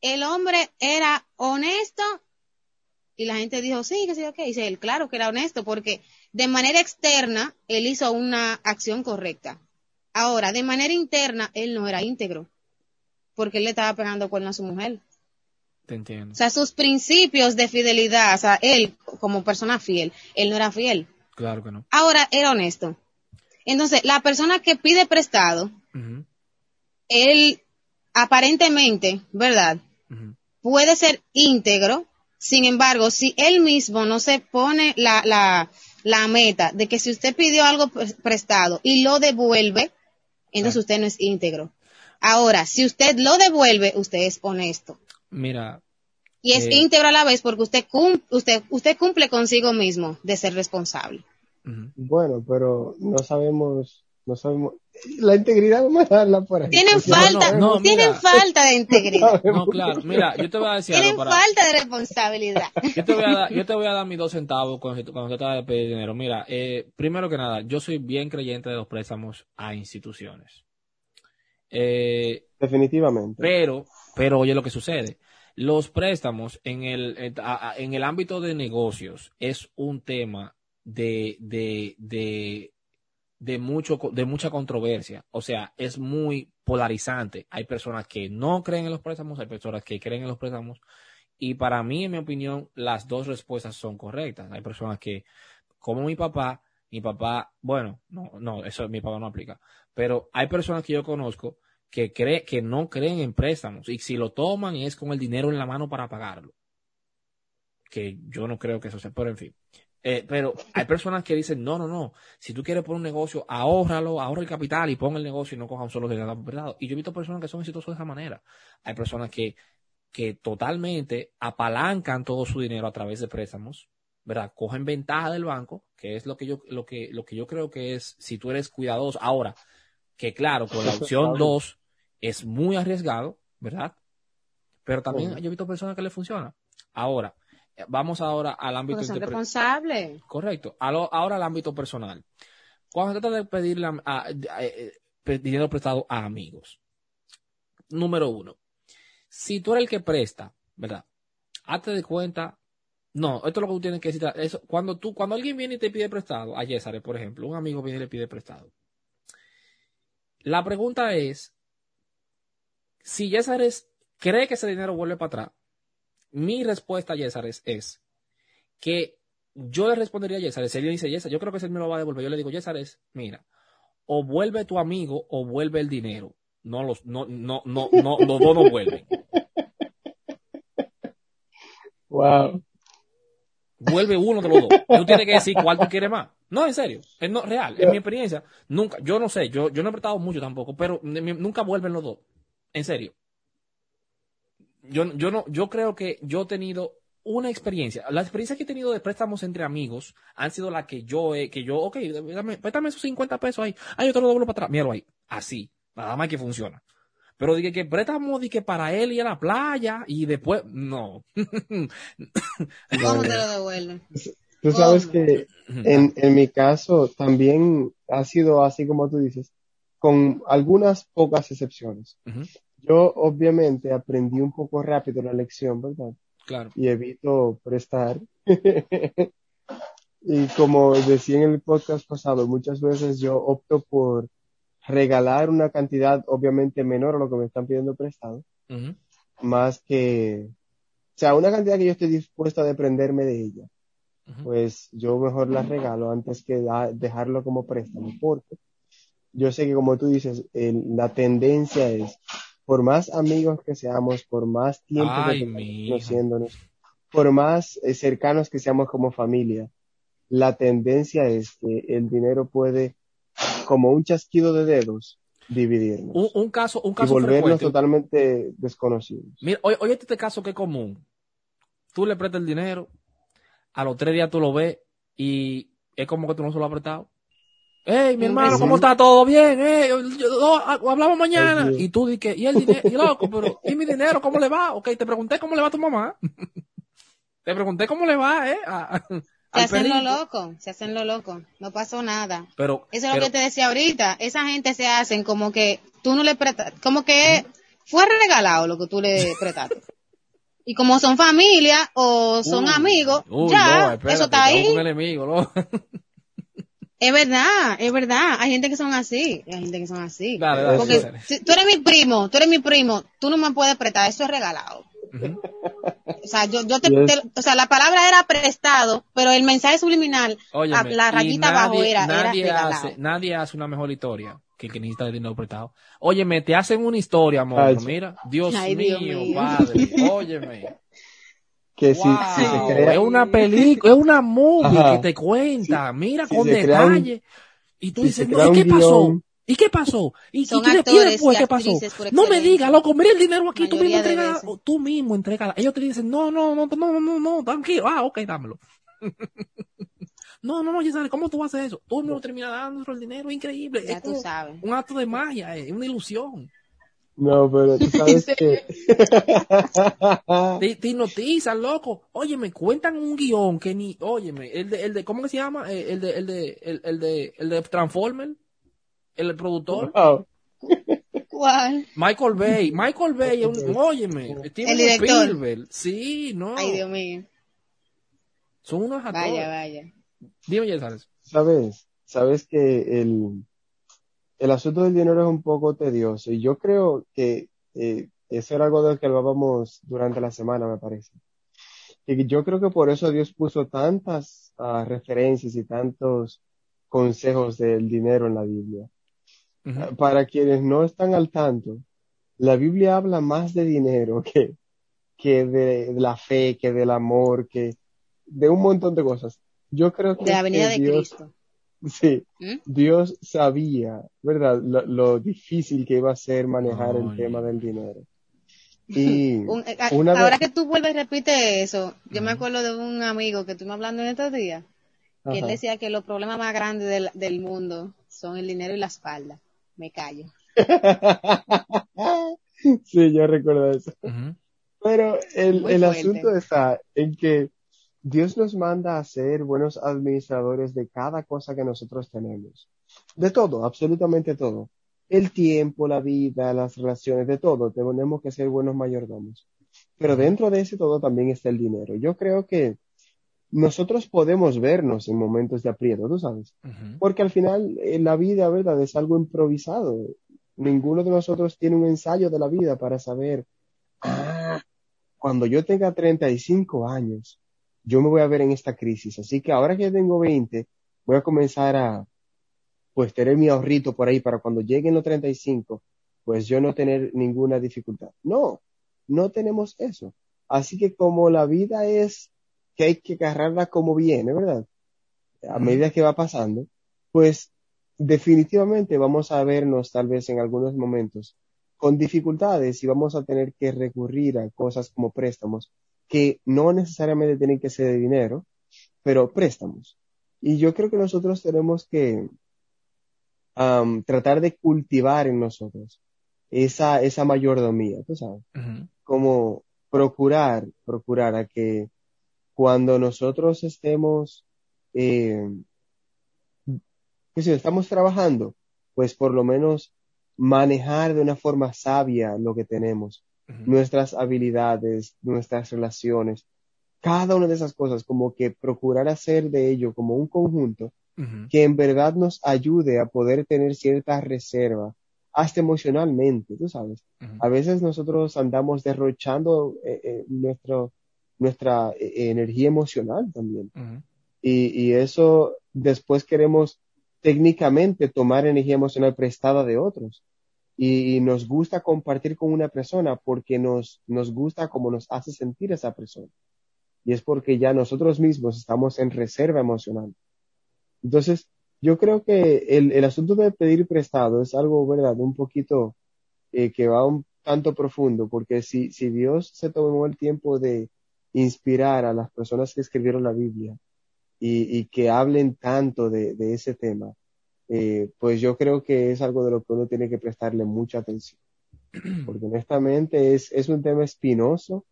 el hombre era honesto y la gente dijo, sí, que sí, ok. Dice él, claro que era honesto porque de manera externa él hizo una acción correcta. Ahora, de manera interna, él no era íntegro porque él le estaba pegando cuerno a su mujer. Te entiendo. O sea, sus principios de fidelidad, o sea, él como persona fiel, él no era fiel. Claro que no. Ahora, era honesto. Entonces, la persona que pide prestado, él aparentemente, ¿verdad? Puede ser íntegro. Sin embargo, si él mismo no se pone la, la, la meta de que si usted pidió algo pre- prestado y lo devuelve, entonces Claro. usted no es íntegro. Ahora, si usted lo devuelve, usted es honesto. Mira, Y es Eh. íntegro a la vez porque usted cum- usted, usted cumple consigo mismo de ser responsable. Bueno, pero no sabemos, no sabemos, la integridad vamos a dejarla por ahí. Tienen falta, no, tienen mira. falta de integridad. no, claro. Mira, yo te voy a decir Tienen algo para. falta de responsabilidad. Yo te voy a dar, yo te voy a dar mis dos centavos cuando, cuando se trata de pedir dinero. Mira, eh, primero que nada, yo soy bien creyente de los préstamos a instituciones. Eh, Definitivamente. pero, pero oye lo que sucede. Los préstamos en el, en, a- en el ámbito de negocios es un tema de, de, de, de mucho, de mucha controversia. O sea, es muy polarizante. Hay personas que no creen en los préstamos, hay personas que creen en los préstamos. Y para mí, en mi opinión, las dos respuestas son correctas. Hay personas que, como mi papá, mi papá, bueno, no, no, eso mi papá no aplica. Pero hay personas que yo conozco que cree, que no creen en préstamos y si lo toman es con el dinero en la mano para pagarlo. Que yo no creo que eso sea, pero en fin. Eh, pero hay personas que dicen, no, no, no, si tú quieres poner un negocio, ahórralo, ahorra el capital y pon el negocio y no coja un solo dinero prestado. Y yo he visto personas que son exitosas de esa manera. Hay personas que, que totalmente apalancan todo su dinero a través de préstamos, ¿verdad? Cogen ventaja del banco, que es lo que yo, lo que, lo que yo creo que es, si tú eres cuidadoso. Ahora, que claro, con la opción 2 es muy arriesgado, ¿verdad? Pero también yo he visto personas que le funciona. Ahora, vamos ahora al ámbito son interpre- responsables. Correcto. A lo- ahora al ámbito personal. Cuando se trata de pedirle a- a- a- eh, dinero prestado a amigos. Número uno. Si tú eres el que presta, ¿verdad? Hazte de cuenta. No, esto es lo que tú tienes que decir. Eso, cuando tú, cuando alguien viene y te pide prestado, a César, por ejemplo, un amigo viene y le pide prestado. La pregunta es, si César es- cree que ese dinero vuelve para atrás, mi respuesta a César es, que yo le respondería a Yesares, le dice, Yesares, yo creo que él me lo va a devolver. Yo le digo, Yesares, mira, o vuelve tu amigo o vuelve el dinero. No los, no, no, no, no, los dos no vuelven. Wow. Vuelve uno de los dos. Tú tienes que decir cuál tú quieres más. No, en serio, es no, real, en mi experiencia, nunca, yo no sé, yo, yo no he prestado mucho tampoco, pero nunca vuelven los dos. En serio. Yo, yo no, yo creo que yo he tenido una experiencia. Las experiencias que he tenido de préstamos entre amigos han sido las que yo he, que yo, ok, dame, préstame esos 50 pesos ahí. Ah, yo te lo doblo para atrás. Míralo ahí. Así. Nada más que funciona. Pero dije que préstamo dije para él ir a la playa y después, no. ¿Cómo te lo devuelven? Tú sabes que en, en mi caso también ha sido así como tú dices, con algunas pocas excepciones. Yo obviamente aprendí un poco rápido la lección, ¿verdad? Claro. Y evito prestar. y como decía en el podcast pasado, muchas veces yo opto por regalar una cantidad obviamente menor a lo que me están pidiendo prestado, más que, o sea, una cantidad que yo estoy dispuesto a desprenderme de ella. pues yo mejor la regalo antes que da- dejarlo como préstamo, porque yo sé que como tú dices, el- la tendencia es, por más amigos que seamos, por más tiempo Ay, que hijo. conociéndonos, por más eh, cercanos que seamos como familia, la tendencia es que el dinero puede, como un chasquido de dedos, dividirnos Un, un caso, un y caso volvernos frecuente. totalmente desconocidos. Mira, oye, oye este caso que es común. Tú le prestas el dinero, a los tres días tú lo ves y es como que tú no se lo has prestado. Hey, mi hermano, ¿cómo está? ¿Todo bien? Hey, yo- yo- no, ah, hablamos mañana. Ay. Y tú dices, ¿y el dinero? Y loco, pero ¿y mi dinero? ¿Cómo le va? Ok, te pregunté cómo le va a tu mamá. te pregunté cómo le va, ¿eh? A- a- Se hacen lo loco, se hacen lo loco. No pasó nada. Pero, Eso es pero- lo que te decía ahorita. Esa gente se hacen como que tú no le prestas, como que fue regalado lo que tú le prestaste. Y como son familia o son Uy, amigos, uy, ya, no, espérate, eso está ahí. Es verdad, es verdad. Hay gente que son así, hay gente que son así. Dale, dale, Porque dale. si tú eres mi primo, tú eres mi primo, tú no me puedes prestar, eso es regalado. O sea, yo, yo te, te- o sea, la palabra era prestado, pero el mensaje subliminal, Óyeme, la, rayita nadie, abajo era, era nadie regalado. hace, nadie hace una mejor historia que el que necesita el dinero prestado. Óyeme, te hacen una historia, amor. Ay. Mira, Dios, Ay, mío, Dios mío. padre. Óyeme. Que si, Wow, si se crea, es una película, es una movie Ajá. que te cuenta. Mira si con crea detalle. y tú si dices, no, crea ¿y un qué pasó? ¿Y qué pasó? ¿Y, Son y, qué- actores después y qué pasó? No me digas, loco, mira el dinero aquí, tú mismo entregas, tú mismo entregas. Ellos te dicen, no, no, no, no, no, no, no, tranquilo. Ah, ok, dámelo. no, no, no, Giselle, ¿cómo tú vas a hacer eso? Tú mismo terminas dando el dinero, increíble. Ya es tú sabes. un acto de magia, es una ilusión. no, pero tú sabes que, Te, te hipnotizan, loco. Oye, me cuentan un guion que ni, óyeme, el de, el de, ¿cómo que se llama? Eh, El de, el de, el, el de, el de Transformer, el productor. wow, ¿Cuál? Michael Bay, Michael Bay, es un, óyeme, Steven El director. Spielberg. Sí, no. Ay, Dios mío. Son unos actores. Vaya, vaya. Dime, ya sabes. sabes, sabes que el, el asunto del dinero es un poco tedioso y yo creo que eh, eso era algo de lo que hablábamos durante la semana, me parece. Y yo creo que por eso Dios puso tantas ah, referencias y tantos consejos del dinero en la Biblia. Ah, Para quienes no están al tanto, la Biblia habla más de dinero que, que de la fe, que del amor, que de un montón de cosas. Yo creo que De la venida que de Dios, Cristo. sí, ¿Mm? Dios sabía, ¿verdad? Lo, lo difícil que iba a ser manejar el tema del dinero. Y Un- eh, a- una ahora que tú vuelves y repites eso, yo me acuerdo de un amigo que estuvimos hablando en estos días, que él decía que los problemas más grandes del, del mundo son el dinero y la espalda. Me callo. sí, yo recuerdo eso. Pero el, el asunto está en que Dios nos manda a ser buenos administradores de cada cosa que nosotros tenemos. De todo, absolutamente todo. El tiempo, la vida, las relaciones, de todo. Tenemos que ser buenos mayordomos. Pero dentro de ese todo también está el dinero. Yo creo que nosotros podemos vernos en momentos de aprieto, tú sabes. Porque al final eh, la vida, ¿verdad? Es algo improvisado. Ninguno de nosotros tiene un ensayo de la vida para saber, ah, cuando yo tenga 35 años, yo me voy a ver en esta crisis. Así que ahora que tengo 20, voy a comenzar a, pues, tener mi ahorrito por ahí para cuando lleguen los 35, pues yo no tener ninguna dificultad. No, no tenemos eso. Así que como la vida es que hay que agarrarla como viene, ¿verdad? A medida que va pasando, pues definitivamente vamos a vernos tal vez en algunos momentos con dificultades y vamos a tener que recurrir a cosas como préstamos que no necesariamente tienen que ser de dinero, pero préstamos. Y yo creo que nosotros tenemos que tratar de cultivar en nosotros esa, esa mayordomía, tú sabes, como procurar, procurar a que cuando nosotros estemos, eh, pues si estamos trabajando, pues por lo menos manejar de una forma sabia lo que tenemos, nuestras habilidades, nuestras relaciones, cada una de esas cosas, como que procurar hacer de ello como un conjunto que en verdad nos ayude a poder tener cierta reserva, hasta emocionalmente, tú sabes. A veces nosotros andamos derrochando eh, eh, nuestro, nuestra eh, energía emocional también. y, y eso después queremos técnicamente tomar energía emocional prestada de otros. Y, nos gusta compartir con una persona porque nos, nos gusta cómo nos hace sentir esa persona. Y es porque ya nosotros mismos estamos en reserva emocional. Entonces, yo creo que el, el asunto de pedir prestado es algo, ¿verdad? Un poquito eh, que va un tanto profundo, porque si, si Dios se tomó el tiempo de inspirar a las personas que escribieron la Biblia y, y que hablen tanto de, de ese tema, eh, pues yo creo que es algo de lo que uno tiene que prestarle mucha atención. Porque honestamente es, es un tema espinoso,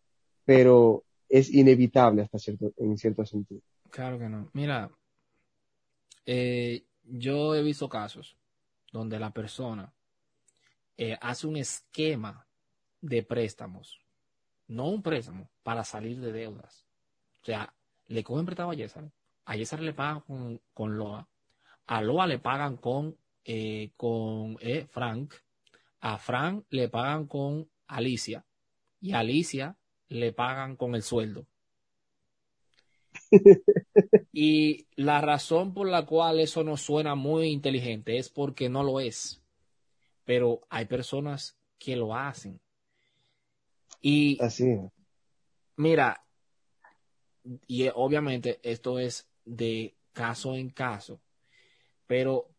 pero es inevitable hasta cierto, en cierto sentido. Claro que no. Mira, eh, yo he visto casos donde la persona eh, hace un esquema de préstamos, no un préstamo, para salir de deudas. O sea, le cogen prestado a Yesar, a Yesar le pagan con, con LOA, a Loa le pagan con, eh, con eh, Frank, a Frank le pagan con Alicia y a Alicia le pagan con el sueldo. y la razón por la cual eso no suena muy inteligente es porque no lo es. Pero hay personas que lo hacen. Y Así mira, y obviamente esto es de caso en caso. Pero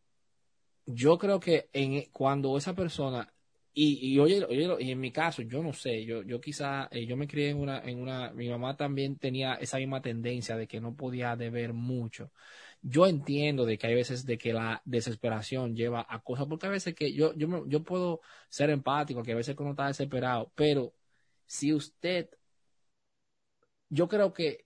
yo creo que en, cuando esa persona, y, y oye, y en mi caso, yo no sé, yo, yo quizá, eh, yo me crié en una, en una, mi mamá también tenía esa misma tendencia de que no podía deber mucho. Yo entiendo de que hay veces de que la desesperación lleva a cosas, porque a veces que yo, yo, yo puedo ser empático, que a veces uno está desesperado, pero si usted, yo creo que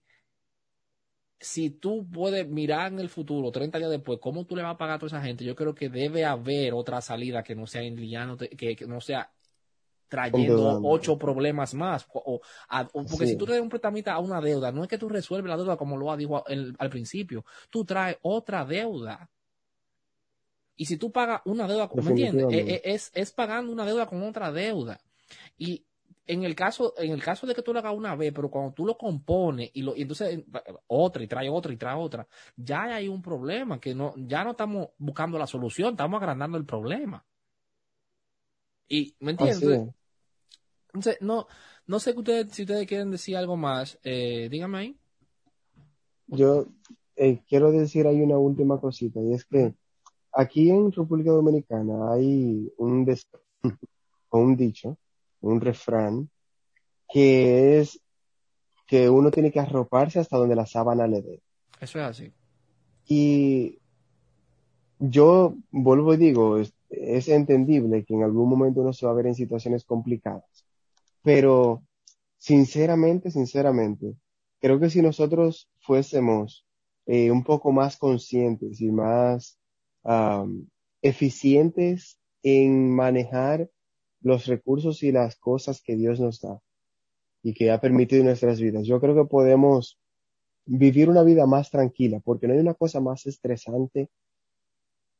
si tú puedes mirar en el futuro, 30 días después, cómo tú le vas a pagar a toda esa gente, yo creo que debe haber otra salida que no sea enliándote, que, que no sea trayendo ocho problemas más. O, porque si tú le das un prestamita a una deuda, no es que tú resuelves la deuda como lo ha dicho al principio, tú traes otra deuda. Y si tú pagas una deuda, ¿me entiendes? Es, e, es, es, pagando una deuda con otra deuda. Y en el caso, en el caso de que tú lo hagas una vez, pero cuando tú lo compones y lo, y entonces otra y trae otra y trae otra, ya hay un problema que no, ya no estamos buscando la solución, estamos agrandando el problema. Y, ¿me entiendes? Entonces, no, no sé que ustedes, si ustedes quieren decir algo más, eh, dígame ahí. Yo eh, quiero decir ahí una última cosita, y es que aquí en República Dominicana hay un, un dicho un refrán, que es que uno tiene que arroparse hasta donde la sábana le dé. Eso es así. Y yo vuelvo y digo, es, es, entendible que en algún momento uno se va a ver en situaciones complicadas, pero sinceramente, sinceramente, creo que si nosotros fuésemos eh, un poco más conscientes y más um, eficientes en manejar los recursos y las cosas que Dios nos da y que ha permitido en nuestras vidas. Yo creo que podemos vivir una vida más tranquila, porque no hay una cosa más estresante,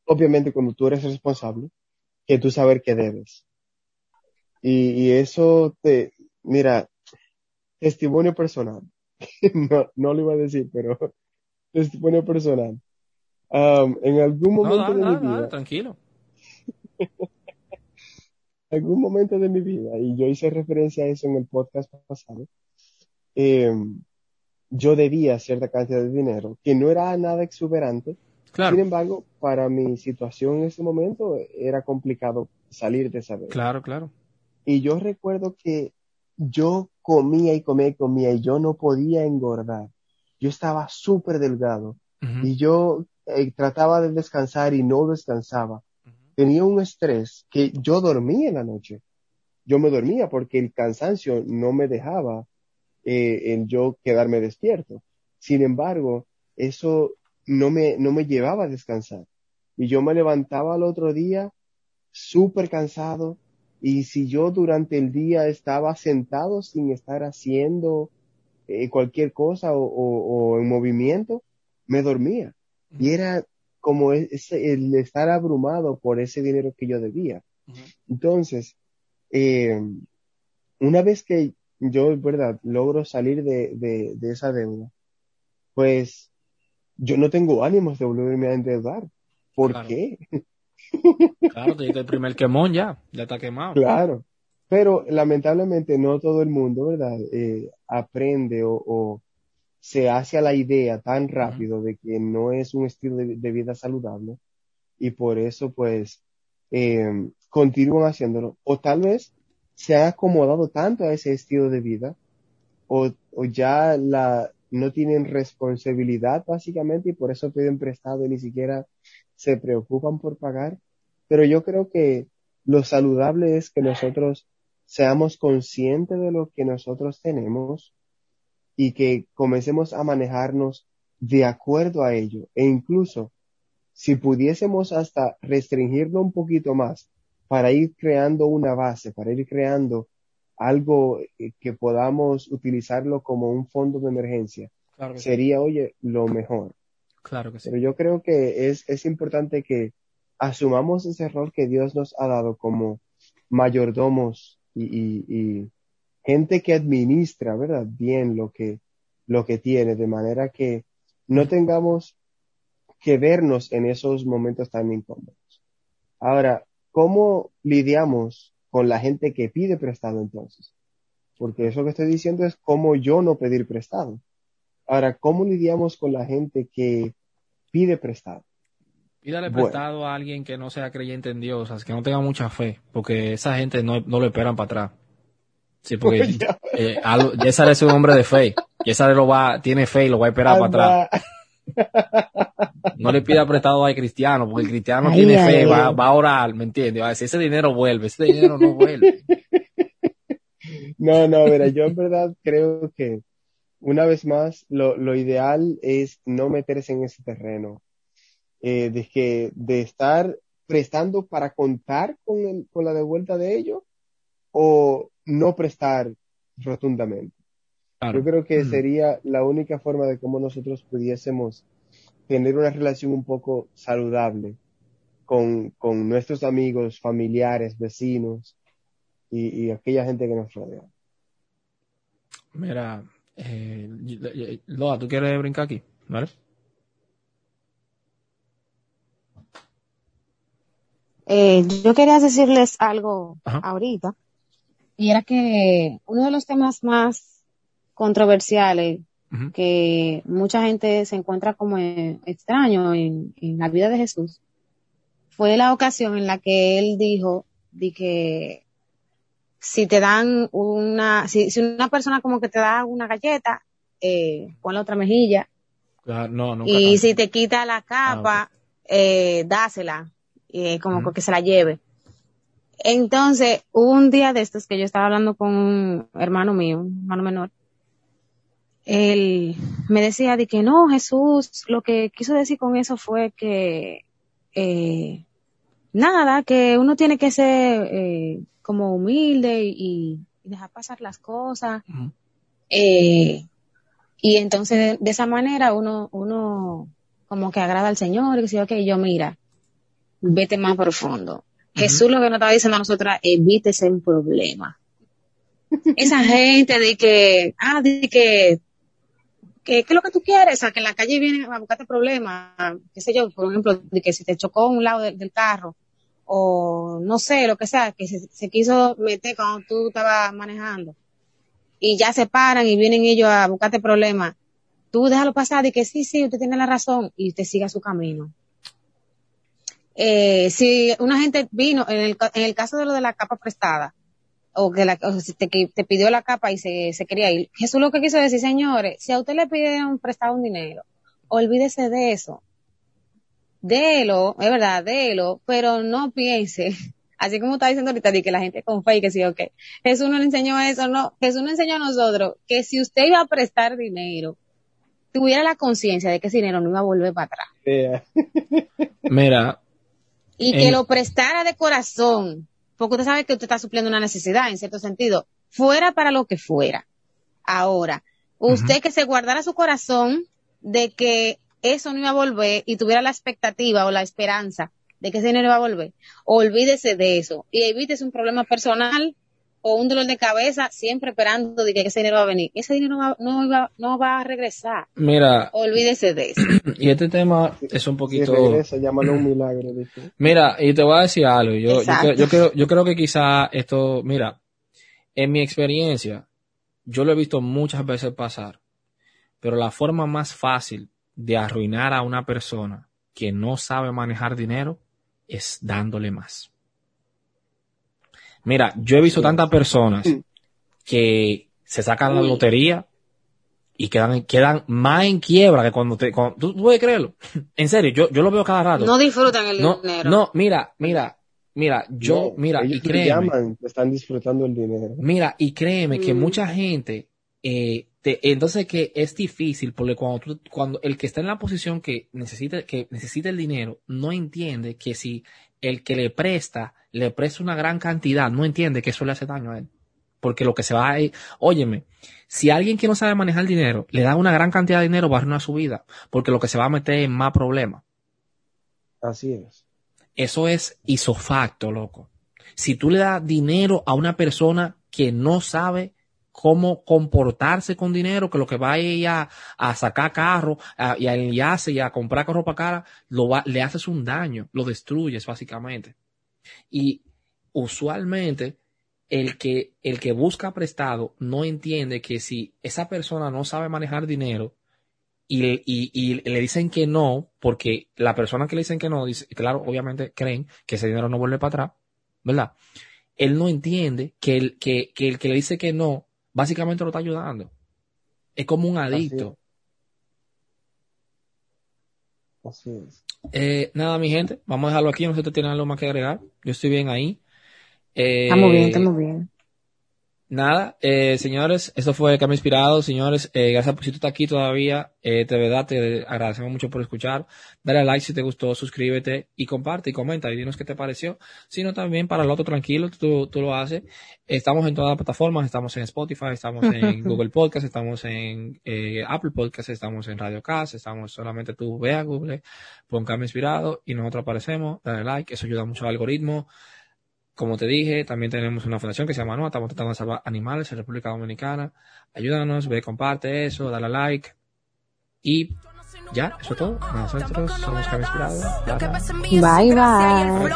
obviamente cuando tú eres responsable, que tú saber que debes. Y, y eso te, mira, testimonio personal. no, no lo iba a decir, pero testimonio personal. Um, en algún No, momento de mi dale, vida, dale, tranquilo. algún momento de mi vida, y yo hice referencia a eso en el podcast pasado, eh, yo debía cierta cantidad de dinero, que no era nada exuberante, Claro, sin embargo, para mi situación en ese momento era complicado salir de esa deuda. claro, claro. Y yo recuerdo que yo comía y comía y comía y yo no podía engordar. Yo estaba súper delgado y yo eh, trataba de descansar y no descansaba. Tenía un estrés que yo dormía en la noche. Yo me dormía porque el cansancio no me dejaba eh, en yo quedarme despierto. Sin embargo, eso no me, no me llevaba a descansar. Y yo me levantaba al otro día súper cansado y si yo durante el día estaba sentado sin estar haciendo eh, cualquier cosa o en movimiento, me dormía. Y era como ese, el estar abrumado por ese dinero que yo debía. Entonces, eh, una vez que yo, verdad, logro salir de, de, de esa deuda, pues yo no tengo ánimos de volverme a endeudar. ¿Por Claro. qué? Claro, te el primer quemón ya, ya está quemado. Claro. Pero lamentablemente no todo el mundo, ¿verdad? Eh, aprende o, o se hace a la idea tan rápido de que no es un estilo de, de vida saludable y por eso pues eh, continúan haciéndolo. O tal vez se han acomodado tanto a ese estilo de vida o, o ya la, no tienen responsabilidad básicamente y por eso piden prestado y ni siquiera se preocupan por pagar. Pero yo creo que lo saludable es que nosotros seamos conscientes de lo que nosotros tenemos y que comencemos a manejarnos de acuerdo a ello. E incluso si pudiésemos hasta restringirlo un poquito más para ir creando una base, para ir creando algo eh, que podamos utilizarlo como un fondo de emergencia, Claro sí. sería, oye, lo mejor. Claro que sí. Pero yo creo que es, es importante que asumamos ese rol que Dios nos ha dado como mayordomos y, y- y gente que administra, ¿verdad? Bien lo que, lo que tiene, de manera que no tengamos que vernos en esos momentos tan incómodos. Ahora, ¿cómo lidiamos con la gente que pide prestado entonces? Porque eso que estoy diciendo es cómo yo no pedir prestado. Ahora, ¿cómo lidiamos con la gente que pide prestado? Pídale Bueno. prestado a alguien que no sea creyente en Dios, o sea, que no tenga mucha fe, porque esa gente no, no lo esperan para atrás. Sí, porque eh, algo- Yesar es un hombre de fe. Yesar lo va, tiene fe y lo va a esperar para atrás. No le pida prestado al cristiano, porque el cristiano Ay, tiene ay, fe, ay. va, va a orar, ¿me entiendes? Va a decir, ese dinero vuelve, ese dinero no vuelve. No, no, mira, yo en verdad creo que una vez más lo, lo ideal es no meterse en ese terreno eh, de que de estar prestando para contar con, el, con la devuelta de ello o no prestar rotundamente. Claro. Yo creo que Mm. sería la única forma de cómo nosotros pudiésemos tener una relación un poco saludable con, con nuestros amigos, familiares, vecinos y, y aquella gente que nos rodea. Mira, eh, Loa, ¿tú quieres brincar aquí? ¿Vale? Eh, yo quería decirles algo Ajá. ahorita, y era que uno de los temas más controversiales que mucha gente se encuentra como extraño en, en la vida de Jesús fue la ocasión en la que él dijo de que si te dan una, si, si una persona como que te da una galleta, eh, pon la otra mejilla, no, nunca y si te quita la capa, eh, dásela, eh, como que se la lleve. Entonces, hubo un día de estos que yo estaba hablando con un hermano mío, un hermano menor. Él me decía de que no, Jesús, lo que quiso decir con eso fue que, eh, nada, que uno tiene que ser, eh, como humilde y, y dejar pasar las cosas. Eh, y entonces de, de esa manera uno, uno como que agrada al Señor y dice, ok, yo mira, vete más profundo. Jesús lo que nos estaba diciendo a nosotros, evítese un problema. Esa gente de que, ah, de que ¿qué, ¿qué es lo que tú quieres? O sea, que en la calle vienen a buscarte problemas, qué sé yo, por ejemplo, de que si te chocó un lado del, del carro, o no sé, lo que sea, que se, se quiso meter cuando tú estabas manejando, y ya se paran y vienen ellos a buscarte problemas, tú déjalo pasar y que sí, sí, usted tiene la razón, y usted siga su camino. Eh, si una gente vino, en el, en el caso de lo de la capa prestada, o que la, o te, que te pidió la capa y se, se quería ir. Jesús lo que quiso decir, señores, si a usted le pidieron prestado un dinero, olvídese de eso. Délo, es verdad, délo, pero no piense, así como está diciendo ahorita, de que la gente con fe y que sí, ok. Jesús no le enseñó eso, no. Jesús nos enseñó a nosotros que si usted iba a prestar dinero, tuviera la conciencia de que ese dinero no iba a volver para atrás. Mira, y que lo prestara de corazón, porque usted sabe que usted está supliendo una necesidad, en cierto sentido, fuera para lo que fuera. Ahora, usted que se guardara su corazón de que eso no iba a volver y tuviera la expectativa o la esperanza de que ese dinero iba a volver, olvídese de eso y evítese un problema personal o un dolor de cabeza siempre esperando de que ese dinero va a venir. Ese dinero va- no, iba- no va a regresar. mira, Olvídese de eso. y este tema es un Si poquito... regresa, llámalo un milagro. dice. Mira, y te voy a decir algo. Yo, yo, yo creo, yo creo que quizá esto, mira, en mi experiencia, yo lo he visto muchas veces pasar, pero la forma más fácil de arruinar a una persona que no sabe manejar dinero es dándole más. Mira, yo he visto tantas personas que se sacan la lotería y quedan, quedan más en quiebra que cuando te, cuando- ¿tú, tú puedes creerlo. En serio, yo, yo lo veo cada rato. No disfrutan el No, dinero. no, mira, mira, mira, yo, No, mira, ellos y créeme, llaman, están disfrutando el dinero. mira, y créeme que Mm. mucha gente, eh, te- entonces que es difícil porque cuando tú, cuando el que está en la posición que necesita, que necesita el dinero, no entiende que si el que le presta, le presta una gran cantidad, no entiende que eso le hace daño a él. Porque lo que se va a, óyeme, si alguien que no sabe manejar dinero le da una gran cantidad de dinero, va a arruinar su vida, porque lo que se va a meter en más problemas. Así es. Eso es isofacto, loco. Si tú le das dinero a una persona que no sabe cómo comportarse con dinero, que lo que va a ir a, a sacar carro a- y a enviarse y a comprar ropa cara, lo va- le haces un daño, lo destruyes básicamente. Y usualmente el que, el que busca prestado no entiende que si esa persona no sabe manejar dinero, y, y, y le dicen que no, porque la persona que le dicen que no, dice, claro, obviamente creen que ese dinero no vuelve para atrás, ¿verdad? Él no entiende que el que, que el que le dice que no, básicamente lo está ayudando. Es como un adicto. Así es. Eh, nada, mi gente, vamos a dejarlo aquí. No sé si tienen algo más que agregar. Yo estoy bien ahí. Eh, Estamos bien, estamos bien. Nada, eh, señores, esto fue Cambio Inspirado, señores, eh, gracias por si tú estás aquí todavía, eh, de verdad te agradecemos mucho por escuchar, dale a like si te gustó, suscríbete y comparte y comenta y dinos qué te pareció, sino también para el otro tranquilo, tú, tú lo haces, estamos en todas las plataformas, estamos en Spotify, estamos en Google Podcast, estamos en eh, Apple Podcast, estamos en Radio Cast, estamos solamente tú ve a Google, pon Cambio Inspirado y nosotros aparecemos, dale like, eso ayuda mucho al algoritmo, como te dije, también tenemos una fundación que se llama NOA, estamos tratando de salvar animales en República Dominicana. Ayúdanos, ve, comparte eso, dale a like. Y ya, eso es todo. Nosotros somos Cambio Inspirado. Bye, bye.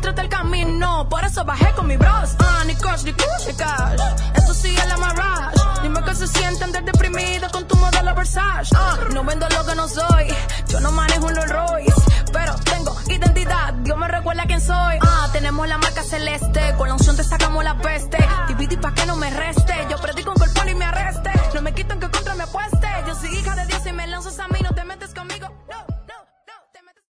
Un mostrarte el camino, por eso bajé con mi bros. Ah, ni coach, ni ni cash. Esto sí es la marrage. Dime que se siente andar deprimido con tu modelo Versace. Ah, no vendo lo que no soy. Yo no manejo un Rolls pero tengo identidad. Dios me recuerda quién soy. Ah, tenemos la marca celeste. Con la unción te sacamos la peste. Divide pa' que no me reste. Yo predico el poli y me arreste. No me quitan que contra me apueste. Yo soy hija de Dios y me lanzo a mí.